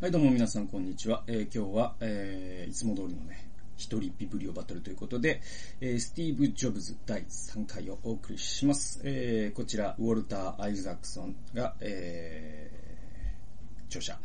はい、どうも皆さん、こんにちは。えー今日は、えーいつも通りのね、一人ビブリオバトルということで、えースティーブ・ジョブズ第3回をお送りします。えーこちら、ウォルター・アイザクソンが、えー著者、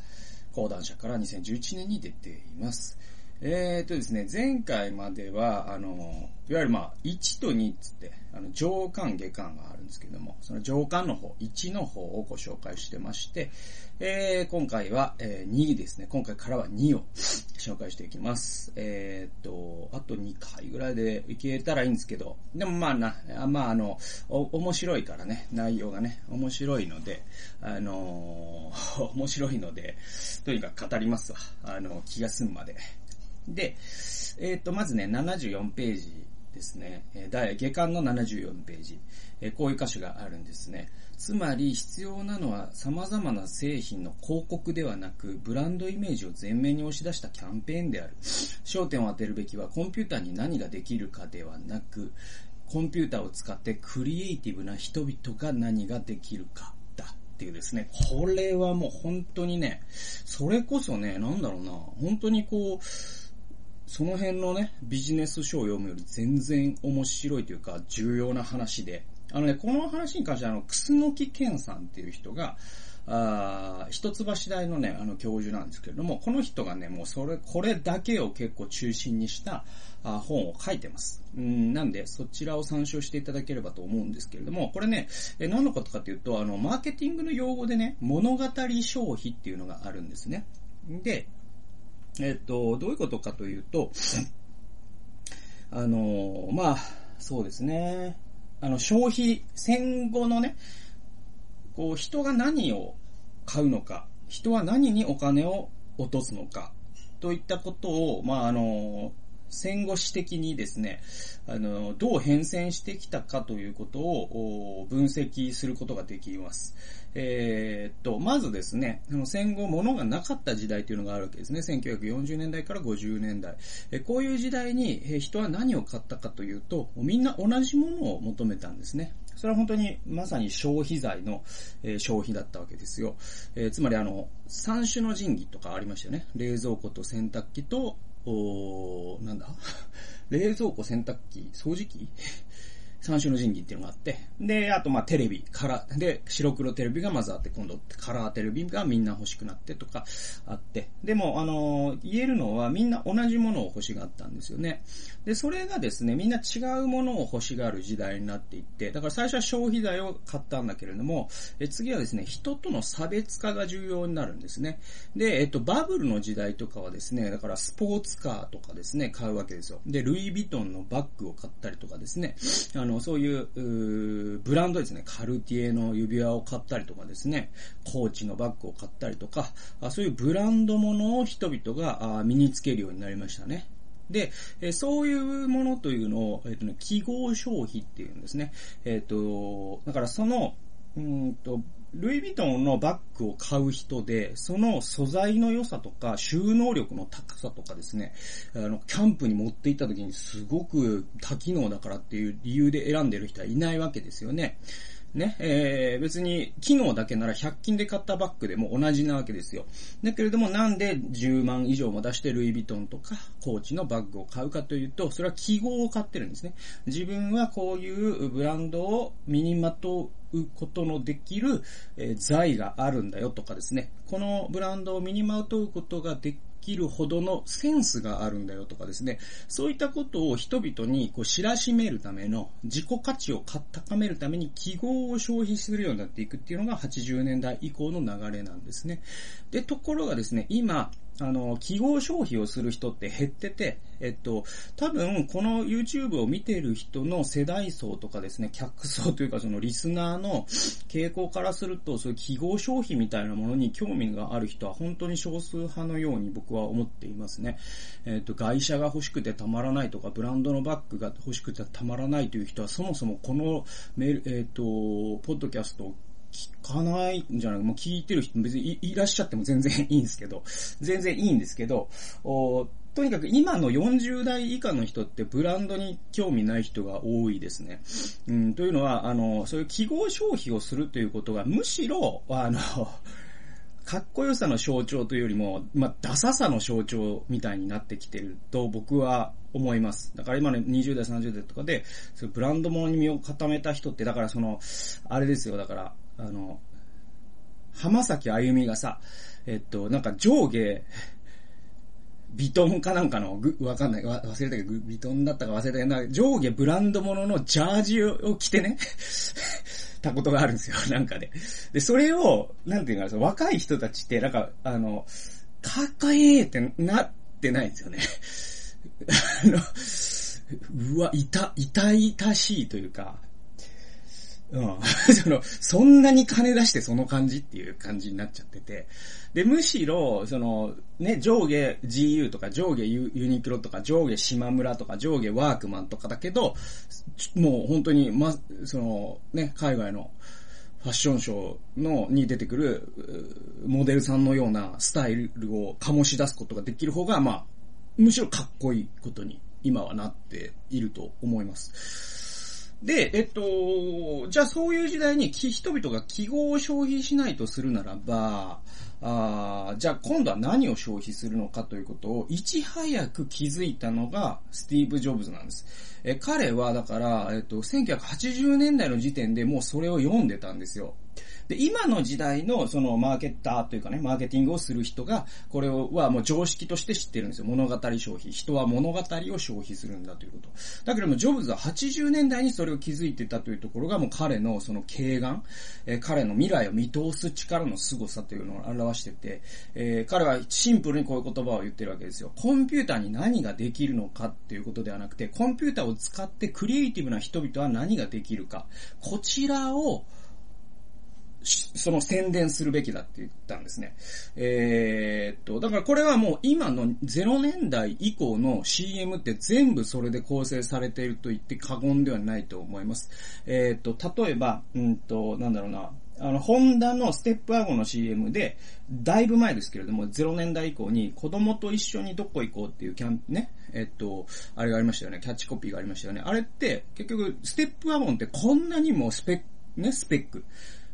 講談社から2011年に出ています。えーとですね、前回までは、あの、いわゆるまあ、1と2つって、あの、上巻下巻があるんですけども、その上巻の方、1の方をご紹介してまして、えー今回は、えー2ですね。今回からは2を 紹介していきます。えーと、あと2回ぐらいでいけたらいいんですけど、でもまあな、あまああの、お面白いからね、内容がね、面白いので、あのー 面白いので、とにかく語りますわ。あの、気が済むまで。で、えーっと、まずね、74ページですね。え第下巻の74ページ。えこういう歌詞があるんですね。つまり必要なのは様々な製品の広告ではなく、ブランドイメージを前面に押し出したキャンペーンである。焦点を当てるべきはコンピューターに何ができるかではなく、コンピューターを使ってクリエイティブな人々が何ができるかだっていうですね。これはもう本当にね、それこそね、なんだろうな、本当にこう、その辺のね、ビジネス書を読むより全然面白いというか、重要な話で、あのね、この話に関しては、あの、楠木健さんっていう人が、あー一橋大のね、あの、教授なんですけれども、この人がね、もうそれ、これだけを結構中心にした、あ本を書いてます。うん、なんで、そちらを参照していただければと思うんですけれども、これね、え何のことかというと、あの、マーケティングの用語でね、物語消費っていうのがあるんですね。で、えっと、どういうことかというと、あの、まあ、そうですね。あの、消費、戦後のね、こう、人が何を買うのか、人は何にお金を落とすのか、といったことを、まあ、あの、戦後史的にですね、あの、どう変遷してきたかということを分析することができます。えーっと、まずですね、戦後物がなかった時代というのがあるわけですね。1940年代から50年代。えこういう時代に人は何を買ったかというと、みんな同じものを求めたんですね。それは本当にまさに消費財の、え消費だったわけですよ。えーつまりあの、三種の神器とかありましたよね。冷蔵庫と洗濯機と、おーなんだ？冷蔵庫、洗濯機、掃除機？三種の神器っていうのがあって、で、あとまあテレビ、カラー、で、白黒テレビがまずあって、今度カラーテレビがみんな欲しくなってとかあって、でも、あの言えるのはみんな同じものを欲しがったんですよね。で、それがですね、みんな違うものを欲しがる時代になっていって、だから最初は消費財を買ったんだけれども、え次はですね、人との差別化が重要になるんですね。で、えっと、バブルの時代とかはですね、だからスポーツカーとかですね、買うわけですよ。で、ルイ・ヴィトンのバッグを買ったりとかですね、あの、そういう、うブランドですね、カルティエの指輪を買ったりとかですね、コーチのバッグを買ったりとか、あそういうブランドものを人々が身につけるようになりましたね。で、えそういうものというのを、えっ、とね、記号消費っていうんですね。えっ、と、だからその、うんと、ルイ・ヴィトンのバッグを買う人で、その素材の良さとか収納力の高さとかですね、あの、キャンプに持って行った時にすごく多機能だからっていう理由で選んでる人はいないわけですよね。ね、えー、別に機能だけなら100均で買ったバッグでも同じなわけですよ。だけれどもなんで10万以上も出してルイ・ヴィトンとかコーチのバッグを買うかというと、それは記号を買ってるんですね。自分はこういうブランドを身にまとうことのできる、え財があるんだよとかですね。このブランドを身にまとうことができるほどのセンスがあるんだよとかですね。そういったことを人々にこう知らしめるための自己価値を高めるために記号を消費するようになっていくっていうのが80年代以降の流れなんですね。で、ところがですね、今、あの、記号消費をする人って減ってて、えっと、多分、この YouTube を見ている人の世代層とかですね、客層というかそのリスナーの傾向からすると、そういう記号消費みたいなものに興味がある人は本当に少数派のように僕は思っていますね。えっと、外車が欲しくてたまらないとか、ブランドのバッグが欲しくてたまらないという人は、そもそもこのメール、えっと、ポッドキャストを聞かないんじゃないもう聞いてる人別にいらっしゃっても全然いいんですけど、全然いいんですけど、おとにかく今の40代以下の人ってブランドに興味ない人が多いですね。うん、というのは、あの、そういう記号消費をするということがむしろ、あの、かっこよさの象徴というよりも、まあ、ダサさの象徴みたいになってきてると僕は思います。だから今の20代、30代とかで、そブランド物に身を固めた人って、だからその、あれですよ、だから、あの、浜崎あゆみがさ、えっと、なんか上下、ビトンかなんかの、ぐ、わかんない、わ、忘れたけど、ビトンだったか忘れたけど、上下ブランド物ののジャージを着てね たことがあるんですよ、なんかで。で、それを、なんていうかな、若い人たちって、なんか、あの、かっこいいってなってないんですよね。あの、うわ、いた、痛々しいというか、うん。その、そんなに金出してその感じっていう感じになっちゃってて。で、むしろ、その、ね、上下 GU とか上下ユニクロとか上下島村とか上下ワークマンとかだけど、もう本当に、ま、その、ね、海外のファッションショーの、に出てくる、モデルさんのようなスタイルを醸し出すことができる方が、まあ、むしろかっこいいことに今はなっていると思います。で、えっと、じゃあそういう時代に人々が記号を消費しないとするならば、あじゃあ今度は何を消費するのかということをいち早く気づいたのがスティーブ・ジョブズなんです。え彼はだから、えっと、1980年代の時点でもうそれを読んでたんですよ。で、今の時代のそのマーケッターというかね、マーケティングをする人が、これはもう常識として知ってるんですよ。物語消費。人は物語を消費するんだということ。だけども、ジョブズは80年代にそれを気づいてたというところが、もう彼のその軽眼、えー、彼の未来を見通す力の凄さというのを表してて、えー、彼はシンプルにこういう言葉を言ってるわけですよ。コンピューターに何ができるのかっていうことではなくて、コンピューターを使ってクリエイティブな人々は何ができるか。こちらを、その宣伝するべきだって言ったんですね。えー、っと、だからこれはもう今の0年代以降の CM って全部それで構成されていると言って過言ではないと思います。えー、っと、例えば、うんと、なんだろうな、あの、ホンダのステップワゴンの CM で、だいぶ前ですけれども、0年代以降に子供と一緒にどこ行こうっていうキャンね、えっと、あれがありましたよね、キャッチコピーがありましたよね。あれって、結局、ステップワゴンってこんなにもスペック、ね、スペック。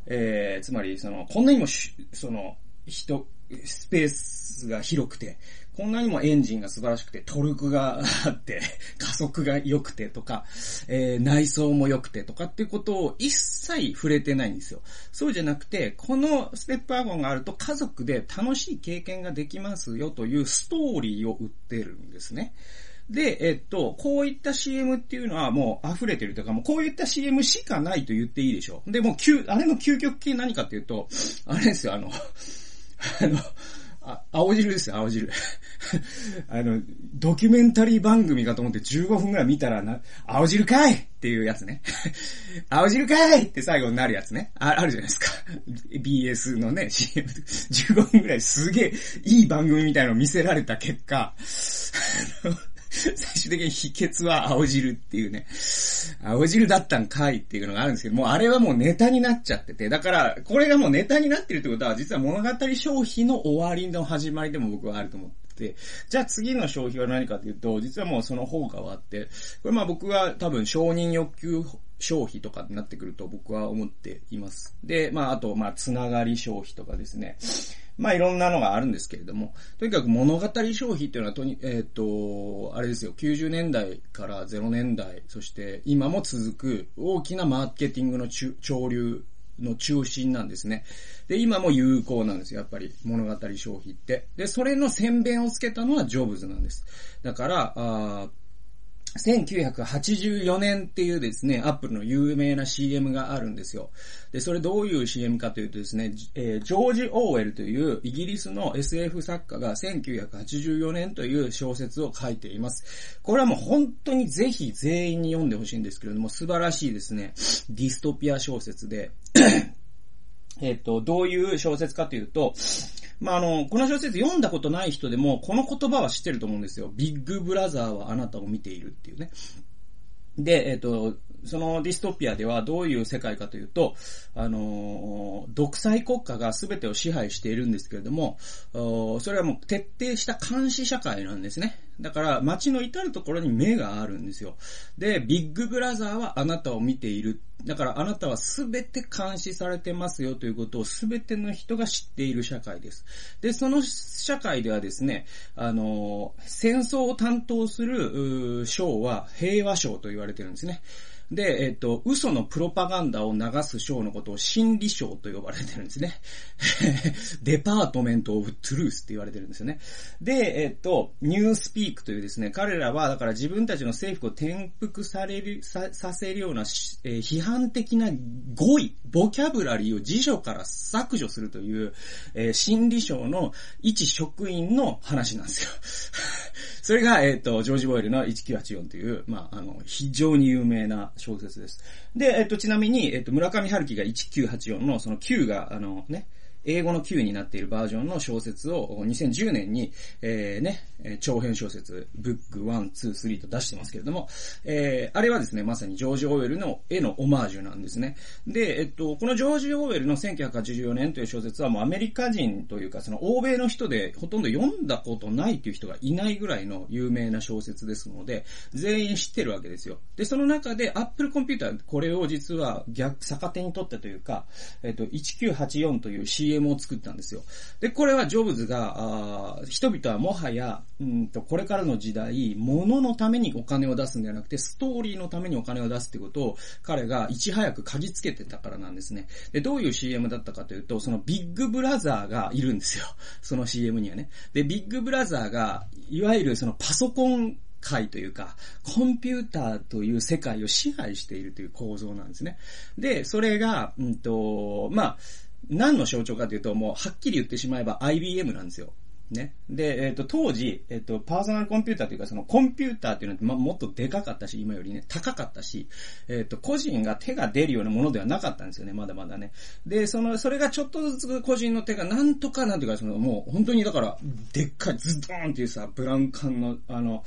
えー、つまり、その、こんなにもその、人、スペースが広くて、こんなにもエンジンが素晴らしくて、トルクがあって、加速が良くてとか、えー、内装も良くてとかっていうことを一切触れてないんですよ。そうじゃなくて、このステップワゴンがあると家族で楽しい経験ができますよというストーリーを売ってるんですね。で、えっと、こういった CM っていうのはもう溢れてるというか、もうこういった CM しかないと言っていいでしょう。で、もう、あれの究極系何かっていうと、あれですよ、あの、あの、あ、青汁ですよ、青汁。あの、ドキュメンタリー番組かと思って15分くらい見たらな、青汁かいっていうやつね。青汁かいって最後になるやつね。ああるじゃないですか。BS のね、CM15 分くらいすげえいい番組みたいのを見せられた結果、最終的に秘訣は青汁っていうね、青汁だったんかいっていうのがあるんですけど、もうあれはもうネタになっちゃってて、だから、これがもうネタになってるってことは、実は物語消費の終わりの始まりでも僕はあると思ってて、じゃあ次の消費は何かっていうと、実はもうその方が終わって、これまあ僕は多分承認欲求消費とかになってくると僕は思っています。で、まああと、まあつながり消費とかですね。まあいろんなのがあるんですけれども、とにかく物語消費っていうのはとに、えっ、ー、と、あれですよ、90年代から0年代、そして今も続く大きなマーケティングの潮流の中心なんですね。で、今も有効なんですよ、やっぱり物語消費って。で、それの宣伝をつけたのはジョブズなんです。だから、あ1984年っていうですね、アップルの有名な CM があるんですよ。で、それどういう CM かというとですね、えー、ジョージ・オーウェルというイギリスの SF 作家が1984年という小説を書いています。これはもう本当にぜひ全員に読んでほしいんですけれども、素晴らしいですね、ディストピア小説で、えっと、どういう小説かというと、まあ、あの、この小説読んだことない人でも、この言葉は知ってると思うんですよ。ビッグブラザーはあなたを見ているっていうね。で、えっ、と、そのディストピアではどういう世界かというと、あの、独裁国家が全てを支配しているんですけれども、それはもう徹底した監視社会なんですね。だから街の至るところに目があるんですよ。で、ビッグブラザーはあなたを見ている。だからあなたは全て監視されてますよということを全ての人が知っている社会です。で、その社会ではですね、あの、戦争を担当する省は平和省と言われてるんですね。で、えっ、と、嘘のプロパガンダを流す省のことを真理省と呼ばれてるんですね。Department of Truth って言われてるんですよね。で、えっ、と、 Newspeak というですね、彼らは、だから自分たちの政府を転覆される、さ、させるような、えー、批判的な語彙、ボキャブラリーを辞書から削除するという、えー、心理章の一職員の話なんですよ。それが、えっ、ー、と、ジョージ・ボイルの1984という、まあ、あの、非常に有名な小説です。で、えっ、と、ちなみに、えっ、と、村上春樹が1984の、その9が、あのね、英語の Q になっているバージョンの小説を2010年に、えー、ね、長編小説、ブック1、2、3と出してますけれども、えー、あれはですね、まさにジョージ・オーウェルの絵のオマージュなんですね。で、えっと、このジョージ・オーウェルの1984年という小説はもうアメリカ人というか、その欧米の人でほとんど読んだことないという人がいないぐらいの有名な小説ですので、全員知ってるわけですよ。で、その中で Apple コンピューター、これを実は逆、逆手に取ったというか、えっと、1984という CM CM を作ったんですよ。で、これはジョブズが、あ人々はもはや、うんと、これからの時代、物のためにお金を出すんではなくて、ストーリーのためにお金を出すってことを、彼がいち早く嗅ぎつけてたからなんですね。で、どういう CM だったかというと、そのビッグブラザーがいるんですよ。その CM にはね。で、ビッグブラザーが、いわゆるそのパソコン界というか、コンピューターという世界を支配しているという構造なんですね。で、それが、うんと、まあ、何の象徴かというと、もう、はっきり言ってしまえば IBM なんですよ。ね。で、えっ、ー、と、当時、えっ、ー、と、パーソナルコンピューターというか、そのコンピューターっていうのは、ま、もっとでかかったし、今よりね、高かったし、えっ、ー、と、個人が手が出るようなものではなかったんですよね、まだまだね。で、その、それがちょっとずつ個人の手がなんとか、なんていうか、その、もう、本当にだから、でっかいズドーンっていうさ、ブラウン管の、あの、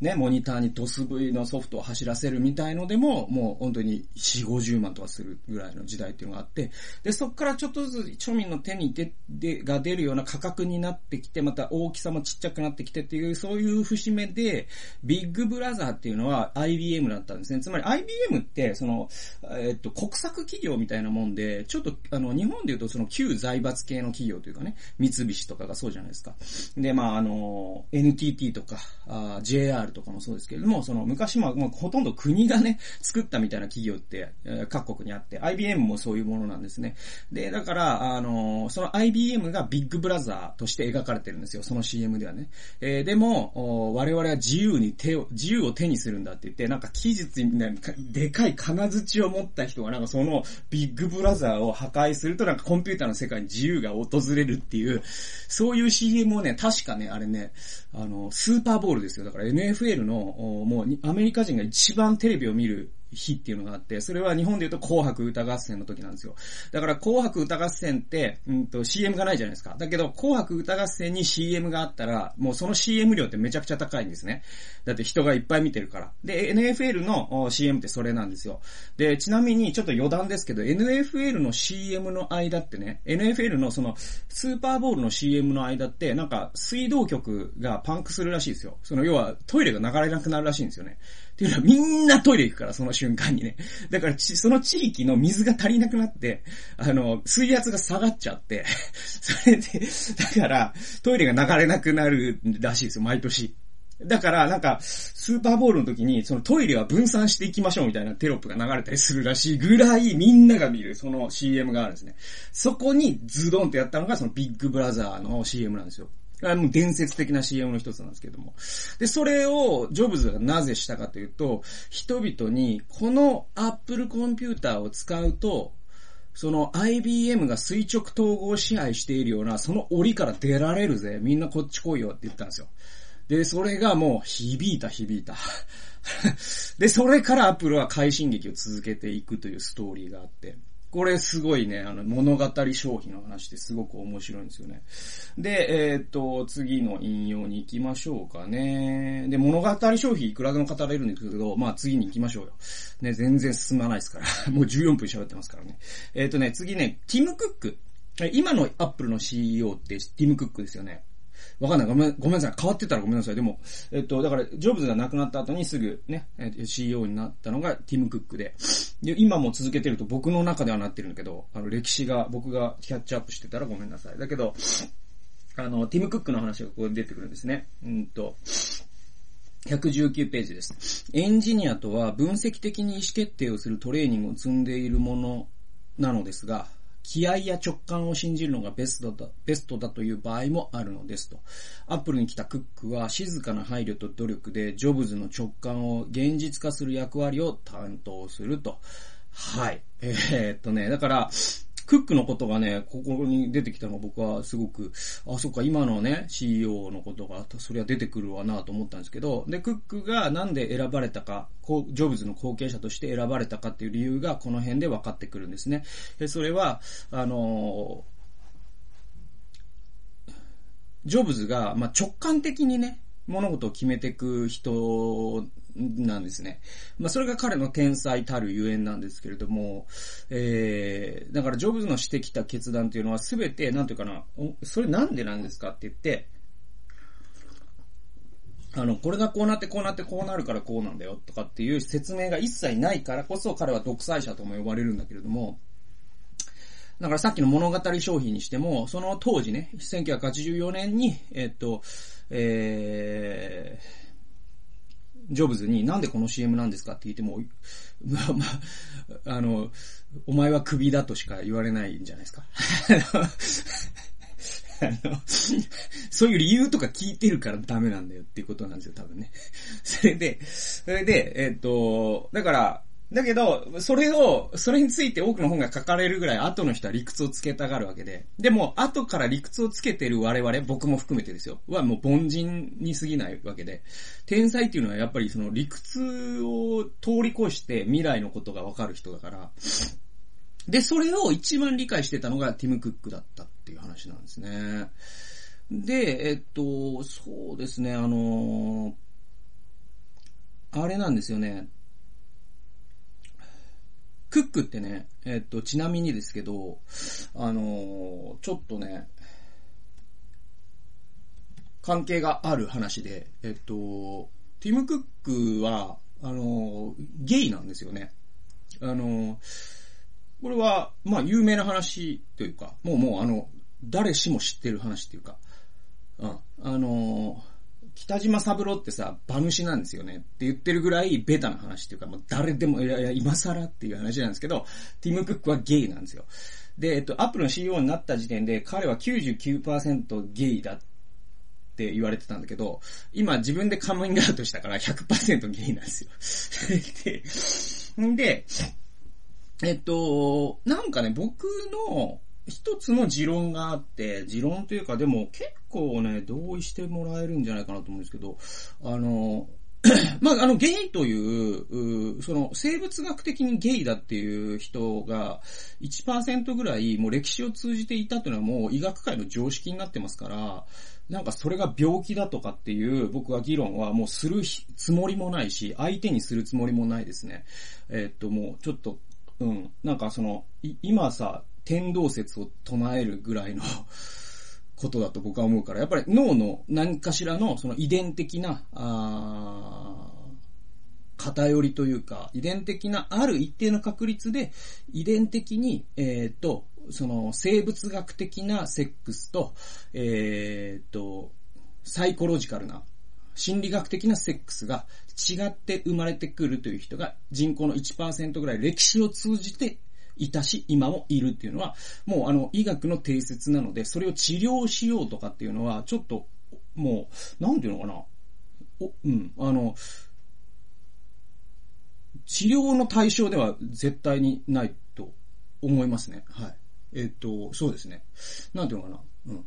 ね、モニターにドス V のソフトを走らせるみたいのでも、もう本当に4、50万とかするぐらいの時代っていうのがあって、で、そこからちょっとずつ庶民の手にで、で、が出るような価格になってきて、また大きさもちっちゃくなってきてっていう、そういう節目で、ビッグブラザーっていうのは IBM だったんですね。つまり IBM って、その、えっと、国策企業みたいなもんで、ちょっと、あの、日本で言うとその旧財閥系の企業というかね、三菱とかがそうじゃないですか。で、まあ、あの、NTT とか、あ JR とかもそうですけれども、その昔ももうほとんど国がね、作ったみたいな企業って、各国にあって、IBM もそういうものなんですね。で、だから、あの、その IBM がビッグブラザーとして描かれてるんですよ、その CM ではね。えー、でも、我々は自由に手を、自由を手にするんだって言って、なんか期日に、ね、でかい金槌を持った人がなんかそのビッグブラザーを破壊するとなんかコンピューターの世界に自由が訪れるっていう、そういう CM をね、確かね、あれね、あの、スーパーボールですよ。だから NFL のもうアメリカ人が一番テレビを見る日っていうのがあって、それは日本で言うと紅白歌合戦の時なんですよ。だから紅白歌合戦って、うんと CM がないじゃないですか。だけど紅白歌合戦に CM があったら、もうその CM 量ってめちゃくちゃ高いんですね。だって人がいっぱい見てるから。で、NFL の CM ってそれなんですよ。で、ちなみにちょっと余談ですけど、NFL の CM の間ってね、NFL のそのスーパーボールの CM の間って、なんか水道局がパンクするらしいですよ。その要はトイレが流れなくなるらしいんですよね。っていうのはみんなトイレ行くから、その瞬間にね。だからその地域の水が足りなくなって、あの、水圧が下がっちゃって、それで、だから、トイレが流れなくなるらしいですよ、毎年。だから、なんか、スーパーボールの時に、そのトイレは分散していきましょうみたいなテロップが流れたりするらしいぐらい、みんなが見る、その CM があるんですね。そこにズドンってやったのが、そのビッグブラザーの CM なんですよ。あもう伝説的な CM の一つなんですけども。で、それをジョブズがなぜしたかというと、人々にこの Apple コンピューターを使うと、その IBM が垂直統合支配しているような、その檻から出られるぜ。みんなこっち来いよって言ったんですよ。で、それがもう響いた響いた。で、それから Apple は快進撃を続けていくというストーリーがあって。これすごいね、あの、物語消費の話ですごく面白いんですよね。で、えっ、と、次の引用に行きましょうかね。で、物語消費いくらでも語れるんですけど、まあ次に行きましょうよ。ね、全然進まないですから。もう14分喋ってますからね。えっ、とね、次ね、ティム・クック。今のアップルの CEO ってティム・クックですよね。わかんない。ごめん、ごめんなさい。変わってたらごめんなさい。でも、えっと、だから、ジョブズが亡くなった後にすぐね、CEO になったのがティム・クックで、で、今も続けてると僕の中ではなってるんだけど、あの、歴史が、僕がキャッチアップしてたらごめんなさい。だけど、あの、ティム・クックの話がここで出てくるんですね。うんと、119ページです。エンジニアとは分析的に意思決定をするトレーニングを積んでいるものなのですが、気合や直感を信じるのがベストだ、ベストだという場合もあるのですと。アップルに来たクックは静かな配慮と努力でジョブズの直感を現実化する役割を担当すると。はい。えー、っとね、だから、クックのことがね、ここに出てきたのが僕はすごく、あ、そっか、今のね、CEO のことが、そりゃ出てくるわなと思ったんですけど、で、クックがなんで選ばれたか、ジョブズの後継者として選ばれたかっていう理由がこの辺で分かってくるんですね。で、それは、あのジョブズが、まあ、直感的にね、物事を決めていく人なんですね。まあ、それが彼の天才たるゆえんなんですけれども、えー、だからジョブズのしてきた決断っていうのはすべて、なんていうかな、それなんでなんですかって言って、あの、これがこうなってこうなってこうなるからこうなんだよとかっていう説明が一切ないからこそ彼は独裁者とも呼ばれるんだけれども、だからさっきの物語商品にしても、その当時ね、1984年に、えっと、えー、ジョブズになんでこの CM なんですかって聞いても、まあまあ、あの、お前はクビだとしか言われないんじゃないですか。そういう理由とか聞いてるからダメなんだよっていうことなんですよ、多分ね。それで、それで、えっ、と、だから、だけど、それを、それについて多くの本が書かれるぐらい後の人は理屈をつけたがるわけで。でも、後から理屈をつけてる我々、僕も含めてですよ。はもう凡人に過ぎないわけで。天才っていうのはやっぱりその理屈を通り越して未来のことがわかる人だから。で、それを一番理解してたのがティム・クックだったっていう話なんですね。で、えっと、そうですね、あのあれなんですよね。クックってね、えっと、ちなみにですけど、あのちょっとね、関係がある話で、えっと、ティム・クックは、あのゲイなんですよね。あのこれは、まあ、有名な話というか、もうもうあの、誰しも知ってる話っていうか、うん、あの北島三郎ってさ、馬主なんですよねって言ってるぐらいベタな話っていうか、もう誰でも、いやいや、今更っていう話なんですけど、ティム・クックはゲイなんですよ。で、えっと、アップルの CEO になった時点で、彼は99%ゲイだって言われてたんだけど、今自分でカムイングアウトしたから100%ゲイなんですよ。で、で、えっと、なんかね、僕の一つの持論があって、持論というか、でも結構ね、同意してもらえるんじゃないかなと思うんですけど、あの、まあ、あの、ゲイという、その、生物学的にゲイだっていう人が1%ぐらい、もう歴史を通じていたというのはもう医学界の常識になってますから、なんかそれが病気だとかっていう僕は議論はもうするつもりもないし、相手にするつもりもないですね。えー、っと、もうちょっと、うん、なんかその、今さ、天動説を唱えるぐらいの ことだと僕は思うから、やっぱり脳の何かしらのその遺伝的な、あ偏りというか、遺伝的なある一定の確率で、遺伝的に、えっ、ー、と、その生物学的なセックスと、えっ、ー、と、サイコロジカルな、心理学的なセックスが違って生まれてくるという人が人口の1%ぐらい歴史を通じていたし、今もいるっていうのは、もうあの、医学の定説なので、それを治療しようとかっていうのは、ちょっと、もう、なんていうのかな。お、うん、あの、治療の対象では絶対にないと思いますね。はい。えっと、そうですね。なんていうのかな。うん。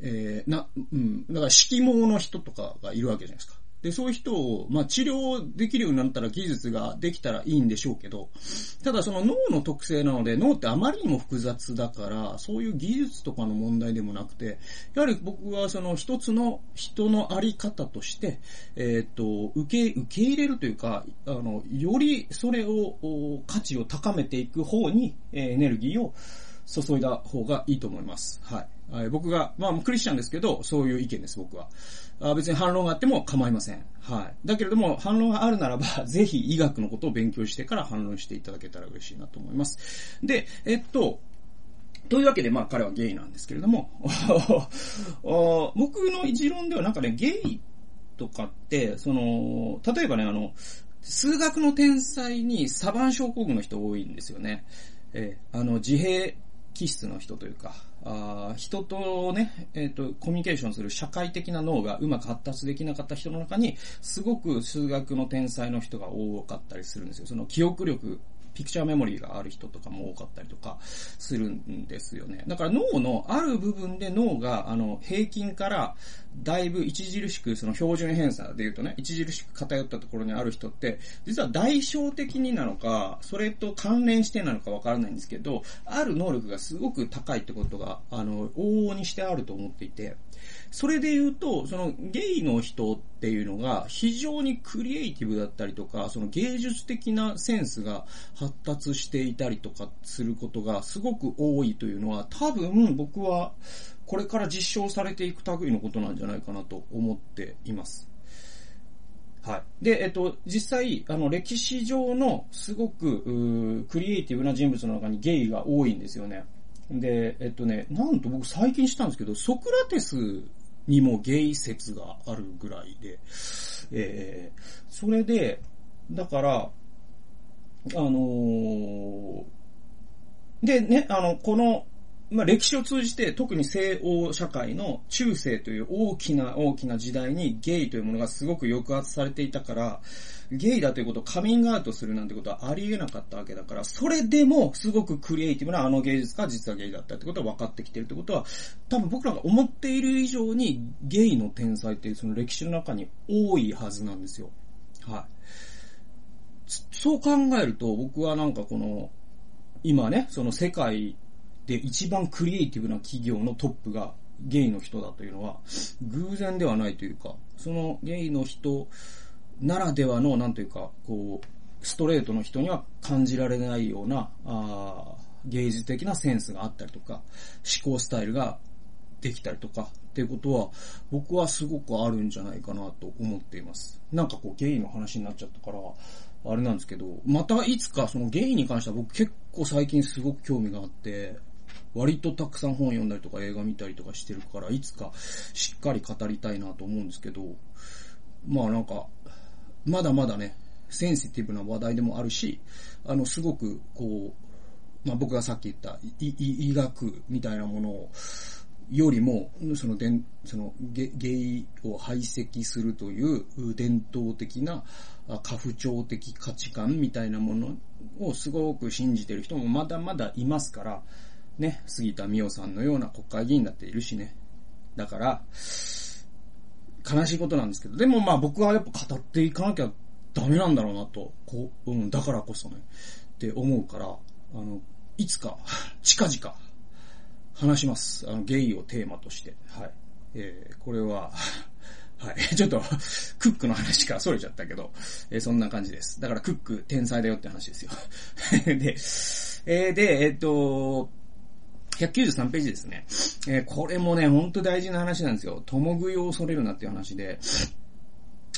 えー、な、うん。だから、色盲の人とかがいるわけじゃないですか。で、そういう人を、まあ、治療できるようになったら技術ができたらいいんでしょうけど、ただその脳の特性なので、脳ってあまりにも複雑だから、そういう技術とかの問題でもなくて、やはり僕はその一つの人のあり方として、えっ、と、受け、受け入れるというか、あの、よりそれを、価値を高めていく方に、えエネルギーを注いだ方がいいと思います。はい。はい、僕が、まあ、クリスチャンですけど、そういう意見です、僕は。あ別に反論があっても構いません。はい。だけれども、反論があるならば、ぜひ医学のことを勉強してから反論していただけたら嬉しいなと思います。で、えっと、というわけで、まあ彼はゲイなんですけれども、僕の一論ではなんかね、ゲイとかって、その、例えばね、あの、数学の天才にサバン症候群の人多いんですよね。えー、あの、自閉気質の人というか、あ人とね、えっ、ー、と、コミュニケーションする社会的な脳がうまく発達できなかった人の中に、すごく数学の天才の人が多かったりするんですよ。その記憶力ピクチャーメモリーがある人とかも多かったりとかするんですよね。だから脳のある部分で脳が、あの、平均からだいぶ著しくその標準偏差で言うとね、著しく偏ったところにある人って、実は代償的になのか、それと関連してなのかわからないんですけど、ある能力がすごく高いってことが、あの、往々にしてあると思っていて、それで言うと、そのゲイの人っていうのが非常にクリエイティブだったりとか、その芸術的なセンスが発達していたりとかすることがすごく多いというのは、多分僕はこれから実証されていく類のことなんじゃないかなと思っています。はい。で、えっと、実際、あの、歴史上のすごく、クリエイティブな人物の中にゲイが多いんですよね。で、えっとね、なんと僕最近知ったんですけど、ソクラテスにもゲイ説があるぐらいで、えー、それで、だから、あのー、でね、あの、この、まあ、歴史を通じて特に西欧社会の中世という大きな大きな時代にゲイというものがすごく抑圧されていたから、ゲイだということをカミングアウトするなんてことはありえなかったわけだから、それでもすごくクリエイティブなあの芸術家実はゲイだったってことは分かってきてるってことは、多分僕らが思っている以上にゲイの天才っていうその歴史の中に多いはずなんですよ。はい。そう考えると僕はなんかこの、今ね、その世界で一番クリエイティブな企業のトップがゲイの人だというのは、偶然ではないというか、そのゲイの人ならではの、なんというか、こう、ストレートの人には感じられないような、あ芸術的なセンスがあったりとか、思考スタイルができたりとか、っていうことは、僕はすごくあるんじゃないかなと思っています。なんかこう、ゲイの話になっちゃったから、あれなんですけど、またいつかそのゲイに関しては僕結構最近すごく興味があって、割とたくさん本読んだりとか映画見たりとかしてるから、いつかしっかり語りたいなと思うんですけど、まあなんか、まだまだね、センシティブな話題でもあるし、あの、すごく、こう、まあ僕がさっき言った医学みたいなものを、よりも、その伝、そのゲ、ゲイを排斥するという伝統的な、家父長的価値観みたいなものをすごく信じてる人もまだまだいますから、ね、杉田美代さんのような国会議員だっているしね。だから、悲しいことなんですけど、でもまあ僕はやっぱ語っていかなきゃダメなんだろうなと、こう、うん、だからこそね、って思うから、あの、いつか、近々、話します。あの、ゲイをテーマとして。はい。えー、これは、はい。ちょっと、クックの話から逸れちゃったけど、えー、そんな感じです。だからクック天才だよって話ですよ。で、えー、で、えっと、193ページですね。えー、これもね、ほんと大事な話なんですよ。共食いを恐れるなっていう話で、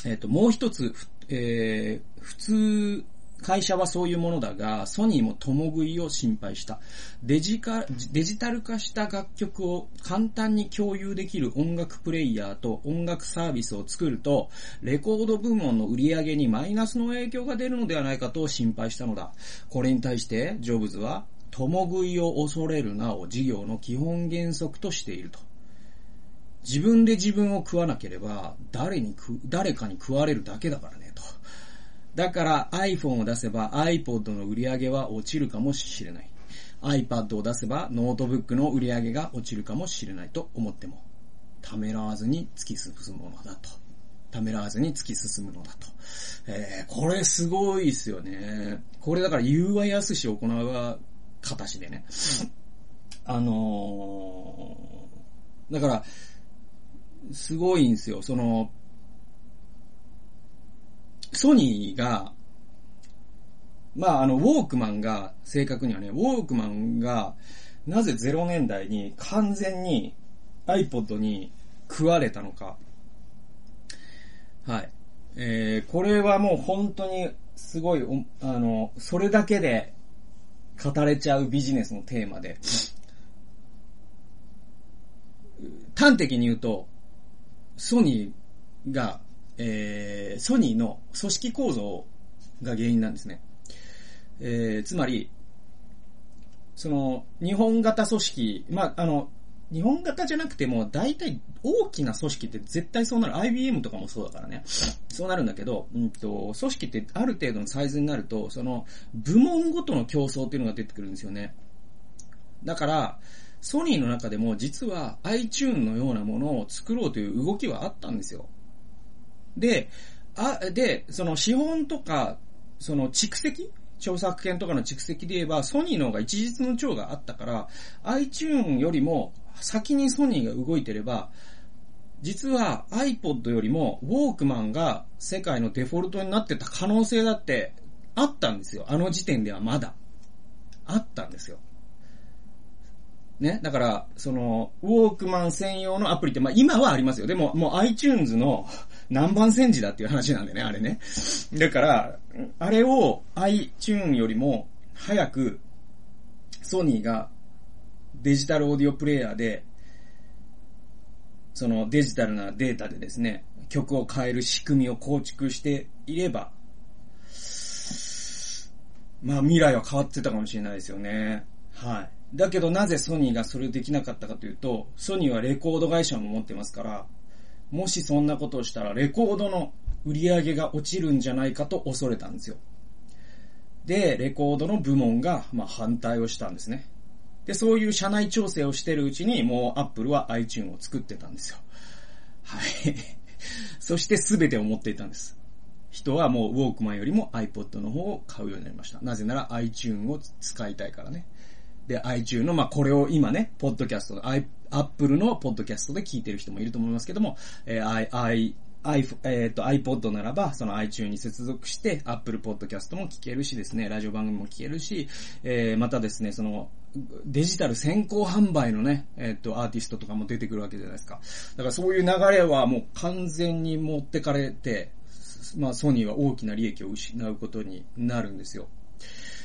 えっ、ー、と、もう一つ、えー、普通、会社はそういうものだが、ソニーも共食いを心配した。デジカ、デジタル化した楽曲を簡単に共有できる音楽プレイヤーと音楽サービスを作ると、レコード部門の売り上げにマイナスの影響が出るのではないかと心配したのだ。これに対して、ジョブズは、共食いを恐れるなを事業の基本原則としていると。自分で自分を食わなければ、誰に食、誰かに食われるだけだからね、と。だから iPhone を出せば iPod の売り上げは落ちるかもしれない。iPad を出せばノートブックの売り上げが落ちるかもしれないと思っても、ためらわずに突き進むものだとためらわずに突き進むのだと。えー、これすごいですよね。これだから言うはやすし行うは難しでね。あのー、だから、すごいんですよ。その、ソニーが、まあ、あの、ウォークマンが、正確にはね、ウォークマンが、なぜ0年代に完全に iPod に食われたのか。はい。えー、これはもう本当にすごい、あの、それだけで語れちゃうビジネスのテーマで、端的に言うと、ソニーが、えー、ソニーの組織構造が原因なんですね。えー、つまり、その、日本型組織、まあ、あの、日本型じゃなくても、大体大きな組織って絶対そうなる。IBM とかもそうだからね。そうなるんだけど、うんと、組織ってある程度のサイズになると、その、部門ごとの競争っていうのが出てくるんですよね。だから、ソニーの中でも実は iTune のようなものを作ろうという動きはあったんですよ。で、あ、で、その資本とか、その蓄積著作権とかの蓄積で言えば、ソニーの方が一日の長があったから、iTune よりも先にソニーが動いてれば、実は iPod よりもウォークマンが世界のデフォルトになってた可能性だってあったんですよ。あの時点ではまだ。あったんですよ。ね。だから、その、ウォークマン専用のアプリって、まあ今はありますよ。でも、もう iTunes の何番戦時だっていう話なんでね、あれね。だから、あれを iTunes よりも早くソニーがデジタルオーディオプレイヤーで、そのデジタルなデータでですね、曲を変える仕組みを構築していれば、まあ未来は変わってたかもしれないですよね。はい。だけどなぜソニーがそれできなかったかというと、ソニーはレコード会社も持ってますから、もしそんなことをしたらレコードの売り上げが落ちるんじゃないかと恐れたんですよ。で、レコードの部門が、まあ、反対をしたんですね。で、そういう社内調整をしてるうちに、もうアップルは iTune を作ってたんですよ。はい。そして全てを持っていたんです。人はもうウォークマンよりも iPod の方を買うようになりました。なぜなら iTune を使いたいからね。で、iTune の、まあ、これを今ね、ポッドキャスト、Apple のポッドキャストで聞いてる人もいると思いますけども、えー、I、I、i、えっ、ー、と、iPod ならば、その iTune に接続して、Apple Podcast も聞けるしですね、ラジオ番組も聞けるし、えー、またですね、その、デジタル先行販売のね、えっ、ー、と、アーティストとかも出てくるわけじゃないですか。だからそういう流れはもう完全に持ってかれて、まあ、ソニーは大きな利益を失うことになるんですよ。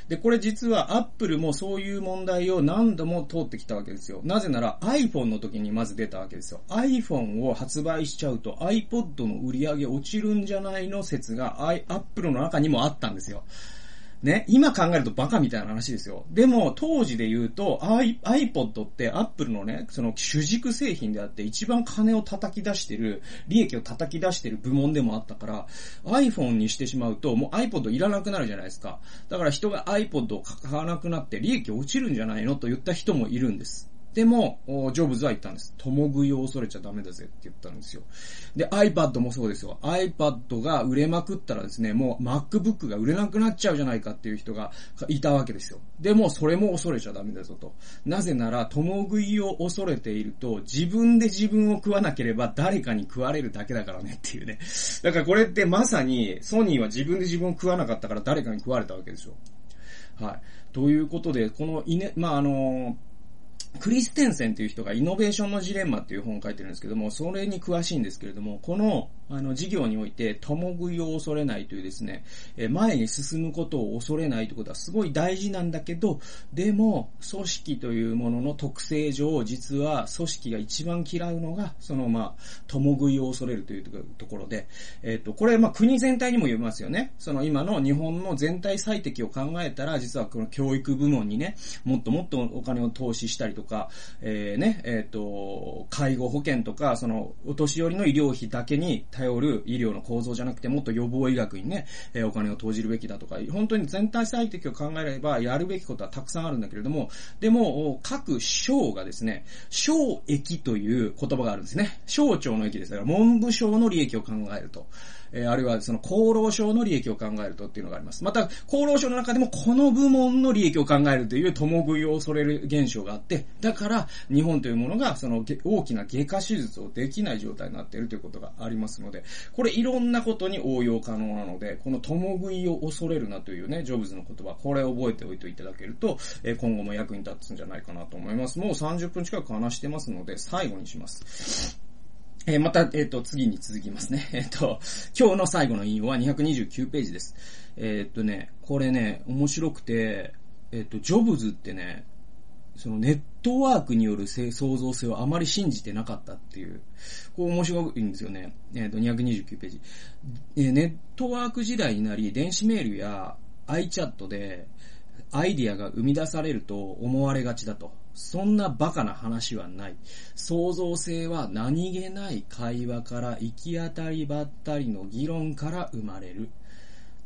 で、これ実は Apple もそういう問題を何度も通ってきたわけですよ。なぜなら iPhone の時にまず出たわけですよ。iPhone を発売しちゃうと iPod の売り上げ落ちるんじゃないの説が Apple の中にもあったんですよ。ね、今考えるとバカみたいな話ですよ。でも、当時で言うと、iPod って Apple のね、その主軸製品であって一番金を叩き出してる、利益を叩き出してる部門でもあったから、iPhone にしてしまうと、もう iPod いらなくなるじゃないですか。だから人が iPod を買わなくなって利益落ちるんじゃないのと言った人もいるんです。でも、ジョブズは言ったんです。共食いを恐れちゃダメだぜって言ったんですよ。で、iPad もそうですよ。iPad が売れまくったらですね、もう MacBook が売れなくなっちゃうじゃないかっていう人がいたわけですよ。でも、それも恐れちゃダメだぞと。なぜなら、共食いを恐れていると、自分で自分を食わなければ誰かに食われるだけだからねっていうね。だからこれってまさに、ソニーは自分で自分を食わなかったから誰かに食われたわけですよ。はい。ということで、このいね、まあ、あのクリステンセンという人がイノベーションのジレンマっていう本を書いてるんですけども、それに詳しいんですけれども、この、あの、事業において、共食いを恐れないというですね、え前に進むことを恐れないということはすごい大事なんだけど、でも、組織というものの特性上、実は組織が一番嫌うのが、その、まあ、共食いを恐れるというところで、えっ、と、これ、まあ、国全体にも言えますよね。その、今の日本の全体最適を考えたら、実はこの教育部門にね、もっともっとお金を投資したりとか、か、えー、ね、えっ、ー、と、介護保険とか、その、お年寄りの医療費だけに頼る医療の構造じゃなくて、もっと予防医学にね、えー、お金を投じるべきだとか、本当に全体最適を考えれば、やるべきことはたくさんあるんだけれども、でも、各省がですね、省益という言葉があるんですね。省庁の益です。から、文部省の利益を考えると。え、あるいはその厚労省の利益を考えるとっていうのがあります。また、厚労省の中でもこの部門の利益を考えるという共食いを恐れる現象があって、だから日本というものがその大きな外科手術をできない状態になっているということがありますので、これいろんなことに応用可能なので、この共食いを恐れるなというね、ジョブズの言葉、これ覚えておいていただけると、えー、今後も役に立つんじゃないかなと思います。もう30分近く話してますので、最後にします。えー、また、えっ、ー、と、次に続きますね。えっ、ー、と、今日の最後の引用は229ページです。えっとね、これね、面白くて、えっと、ジョブズってね、そのネットワークによる創造性をあまり信じてなかったっていう、こう面白いんですよね。えっと、229ページ。えネットワーク時代になり、電子メールや iChat でアイディアが生み出されると思われがちだと。そんなバカな話はない。創造性は何気ない会話から行き当たりばったりの議論から生まれる。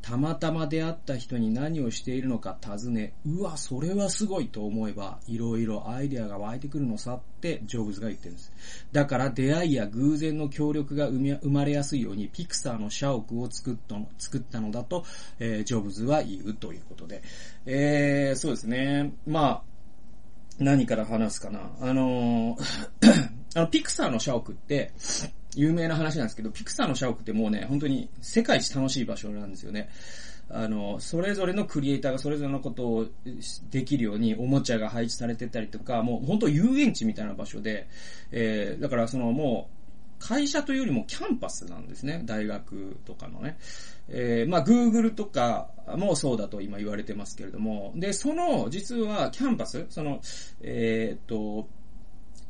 たまたま出会った人に何をしているのか尋ね、うわ、それはすごいと思えば、いろいろアイデアが湧いてくるのさってジョブズが言ってるんです。だから出会いや偶然の協力が生まれやすいように、ピクサーの社屋を作ったの作ったのだと、えー、ジョブズは言うということで。えー、そうですね。まあ、何から話すかな。あのー あの、ピクサーの社屋って、有名な話なんですけど、ピクサーの社屋ってもうね、本当に世界一楽しい場所なんですよね。あの、それぞれのクリエイターがそれぞれのことをできるようにおもちゃが配置されてたりとか、もう本当遊園地みたいな場所で、えー、だからそのもう、会社というよりもキャンパスなんですね。大学とかのね。えー、まあ、Google とかもそうだと今言われてますけれども。で、その、実はキャンパス、その、えー、っと、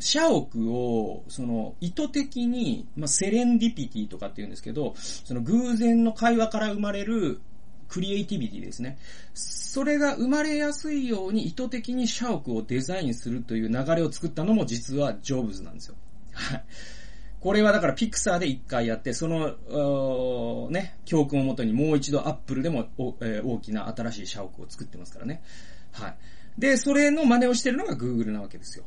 社屋を、その、意図的に、まあ、セレンディピティとかって言うんですけど、その偶然の会話から生まれるクリエイティビティですね。それが生まれやすいように意図的に社屋をデザインするという流れを作ったのも実はジョブズなんですよ。はい。これはだからピクサーで一回やって、その、ね、教訓をもとにもう一度アップルでも、えー、大きな新しい社屋を作ってますからね。はい。で、それの真似をしてるのが Google なわけですよ。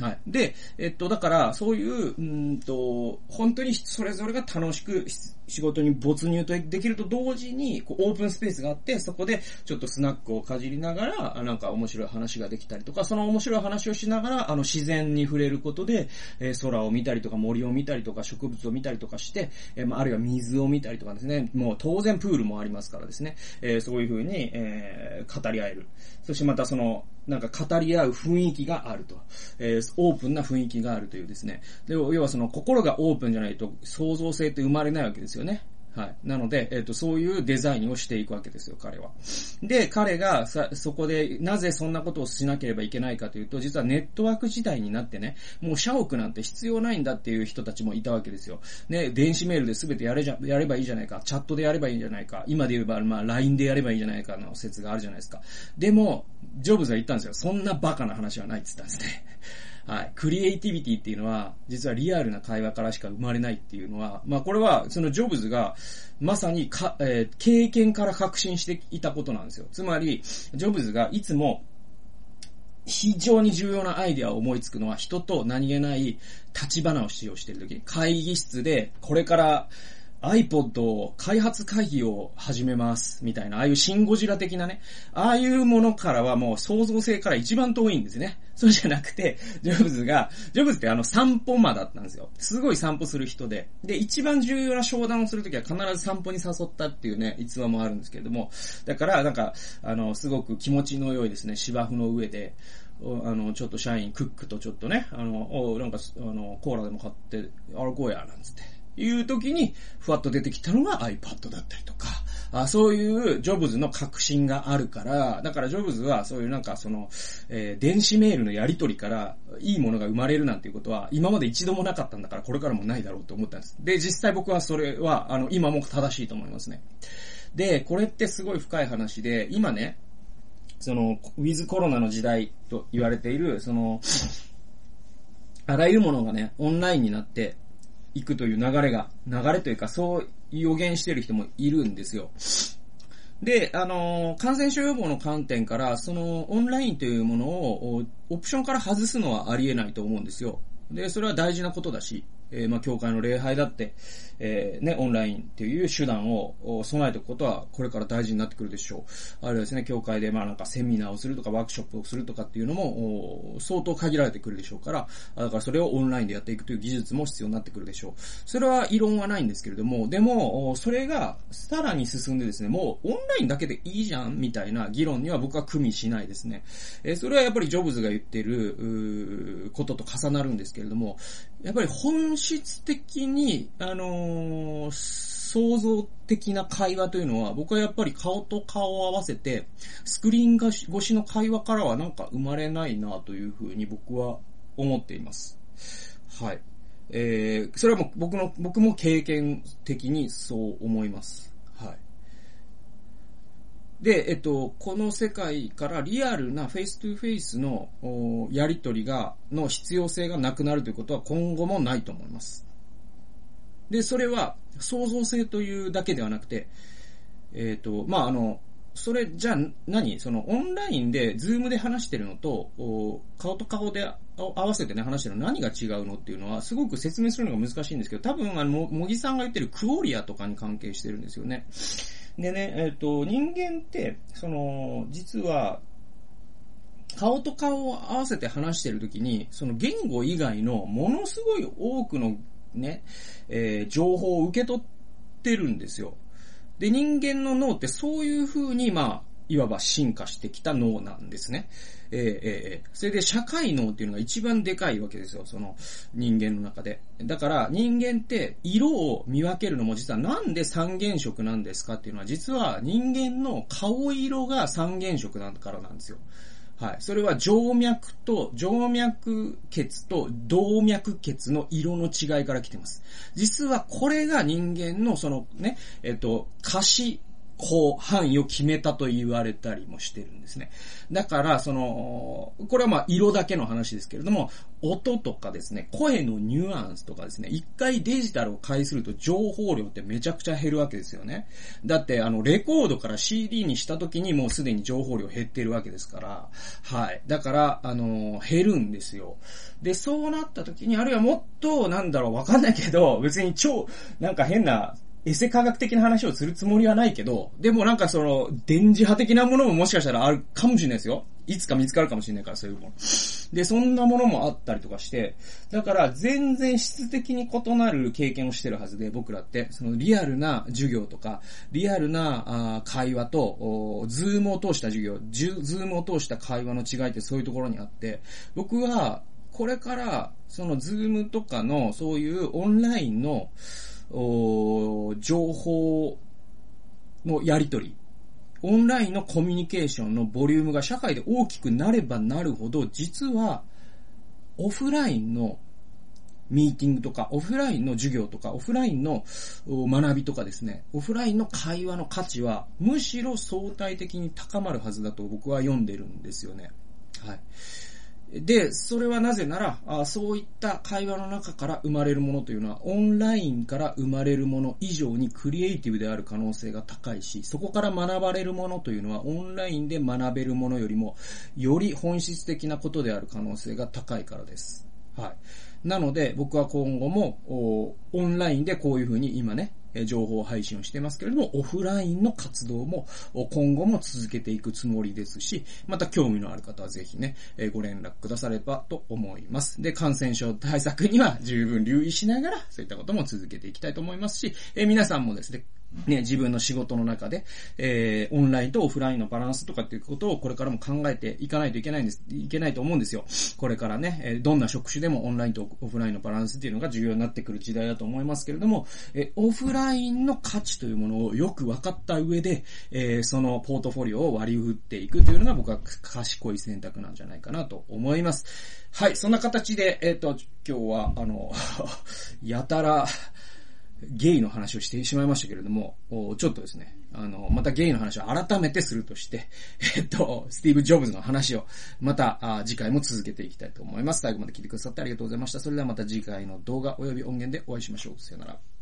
はい。で、えっと、だから、そういう、うんと、本当にそれぞれが楽しく仕事に没入とできると同時に、こう、オープンスペースがあって、そこでちょっとスナックをかじりながら、なんか面白い話ができたりとか、その面白い話をしながら、あの、自然に触れることで、えー、空を見たりとか、森を見たりとか、植物を見たりとかして、えー、まあ、あるいは水を見たりとかですね、もう当然プールもありますからですね、えー、そういう風に、えー、語り合える。そしてまたその、なんか語り合う雰囲気があると。えー、オープンな雰囲気があるというですね。で、要はその心がオープンじゃないと創造性って生まれないわけですよね。はい。なので、えっ、ー、と、そういうデザインをしていくわけですよ、彼は。で、彼がさ、そこで、なぜそんなことをしなければいけないかというと、実はネットワーク時代になってね、もう社屋なんて必要ないんだっていう人たちもいたわけですよ。ね、電子メールで全てやれじゃ、やればいいじゃないか、チャットでやればいいんじゃないか、今で言えば、まあ、LINE でやればいいじゃないかの説があるじゃないですか。でも、ジョブズは言ったんですよ。そんなバカな話はないって言ったんですね。はい。クリエイティビティっていうのは、実はリアルな会話からしか生まれないっていうのは、まあこれは、そのジョブズが、まさにか、えー、経験から確信していたことなんですよ。つまり、ジョブズがいつも、非常に重要なアイデアを思いつくのは人と何気ない立ち話をしているとき、会議室でこれから iPod を開発会議を始めます、みたいな、ああいうシンゴジラ的なね、ああいうものからはもう創造性から一番遠いんですね。そうじゃなくて、ジョブズが、ジョブズってあの散歩魔だったんですよ。すごい散歩する人で。で、一番重要な商談をするときは必ず散歩に誘ったっていうね、逸話もあるんですけれども、だから、なんか、あの、すごく気持ちの良いですね、芝生の上で、あの、ちょっと社員、クックとちょっとね、あの、おなんか、あの、コーラでも買って、歩こうや、なんつって。いう時に、ふわっと出てきたのが iPad だったりとか、あそういうジョブズの革新があるから、だからジョブズはそういうなんかその、えー、電子メールのやり取りからいいものが生まれるなんていうことは今まで一度もなかったんだからこれからもないだろうと思ったんです。で、実際僕はそれは、あの、今も正しいと思いますね。で、これってすごい深い話で、今ね、その、ウィズコロナの時代と言われている、その、あらゆるものがね、オンラインになって行くという流れが、流れというか、そう予言してる人もいるんですよ。で、あの、感染症予防の観点から、その、オンラインというものを、オプションから外すのはありえないと思うんですよ。で、それは大事なことだし、えー、まあ、教会の礼拝だって、えー、ね、オンラインっていう手段を備えておくことは、これから大事になってくるでしょう。あるいはですね、教会で、まあ、なんかセミナーをするとか、ワークショップをするとかっていうのも、相当限られてくるでしょうから、だからそれをオンラインでやっていくという技術も必要になってくるでしょう。それは異論はないんですけれども、でも、それがさらに進んでですね、もうオンラインだけでいいじゃん、みたいな議論には僕は組みしないですね。えー、それはやっぱりジョブズが言ってる、ことと重なるんですけれども、やっぱり本質的に、あのー、創造的な会話というのは、僕はやっぱり顔と顔を合わせて、スクリーン越しの会話からはなんか生まれないなというふうに僕は思っています。はい。えー、それはもう僕の、僕も経験的にそう思います。で、えっと、この世界からリアルな face to face のやりとりが、の必要性がなくなるということは今後もないと思います。で、それは創造性というだけではなくて、えっ、と、まあ、あの、それじゃあ何？そのオンラインで、ズームで話してるのと、顔と顔で合わせてね、話してるの何が違うのっていうのは、すごく説明するのが難しいんですけど、多分、あの、もぎさんが言ってるクオリアとかに関係してるんですよね。でね、えっ、ー、と、人間って、その、実は、顔と顔を合わせて話してるときに、その言語以外のものすごい多くのね、えー、情報を受け取ってるんですよ。で、人間の脳ってそういう風に、まあ、いわば進化してきた脳なんですね。えー、えー、それで社会脳っていうのが一番でかいわけですよ、その人間の中で。だから人間って色を見分けるのも実はなんで三原色なんですかっていうのは実は人間の顔色が三原色だからなんですよ。はい。それは静脈と、静脈血と動脈血の色の違いから来てます。実はこれが人間のそのね、えっと、可視こう、範囲を決めたと言われたりもしてるんですね。だから、その、これはまあ色だけの話ですけれども、音とかですね、声のニュアンスとかですね、一回デジタルを介すると情報量ってめちゃくちゃ減るわけですよね。だって、あの、レコードから CD にした時にもうすでに情報量減ってるわけですから、はい。だから、あの、減るんですよ。で、そうなった時に、あるいはもっと、なんだろう、わかんないけど、別に超、なんか変な、エセ科学的な話をするつもりはないけど、でもなんかその、電磁波的なものももしかしたらあるかもしれないですよ。いつか見つかるかもしれないから、そういうもの。で、そんなものもあったりとかして、だから全然質的に異なる経験をしてるはずで、僕らって、そのリアルな授業とか、リアルな会話と、ズームを通した授業、ズームを通した会話の違いってそういうところにあって、僕は、これから、そのズームとかの、そういうオンラインの、情報のやり取り、オンラインのコミュニケーションのボリュームが社会で大きくなればなるほど、実は、オフラインのミーティングとか、オフラインの授業とか、オフラインの学びとかですね、オフラインの会話の価値は、むしろ相対的に高まるはずだと僕は読んでるんですよね。はい。で、それはなぜならあ、そういった会話の中から生まれるものというのは、オンラインから生まれるもの以上にクリエイティブである可能性が高いし、そこから学ばれるものというのは、オンラインで学べるものよりも、より本質的なことである可能性が高いからです。はい。なので、僕は今後も、オンラインでこういうふうに今ね、情報配信をしてますけれども、オフラインの活動も今後も続けていくつもりですし、また興味のある方はぜひね、ご連絡くださればと思います。で、感染症対策には十分留意しながら、そういったことも続けていきたいと思いますし、皆さんもですね、ね、自分の仕事の中で、えー、オンラインとオフラインのバランスとかっていうことをこれからも考えていかないといけないんです、いけないと思うんですよ。これからね、えー、どんな職種でもオンラインとオフラインのバランスっていうのが重要になってくる時代だと思いますけれども、えー、オフラインの価値というものをよく分かった上で、えー、そのポートフォリオを割り振っていくというのが僕は賢い選択なんじゃないかなと思います。はい、そんな形で、えっ、ー、と、今日は、あの、やたら、ゲイの話をしてしまいましたけれども、ちょっとですね、あの、またゲイの話を改めてするとして、えっと、スティーブ・ジョブズの話を、また、次回も続けていきたいと思います。最後まで聞いてくださってありがとうございました。それではまた次回の動画及び音源でお会いしましょう。さよなら。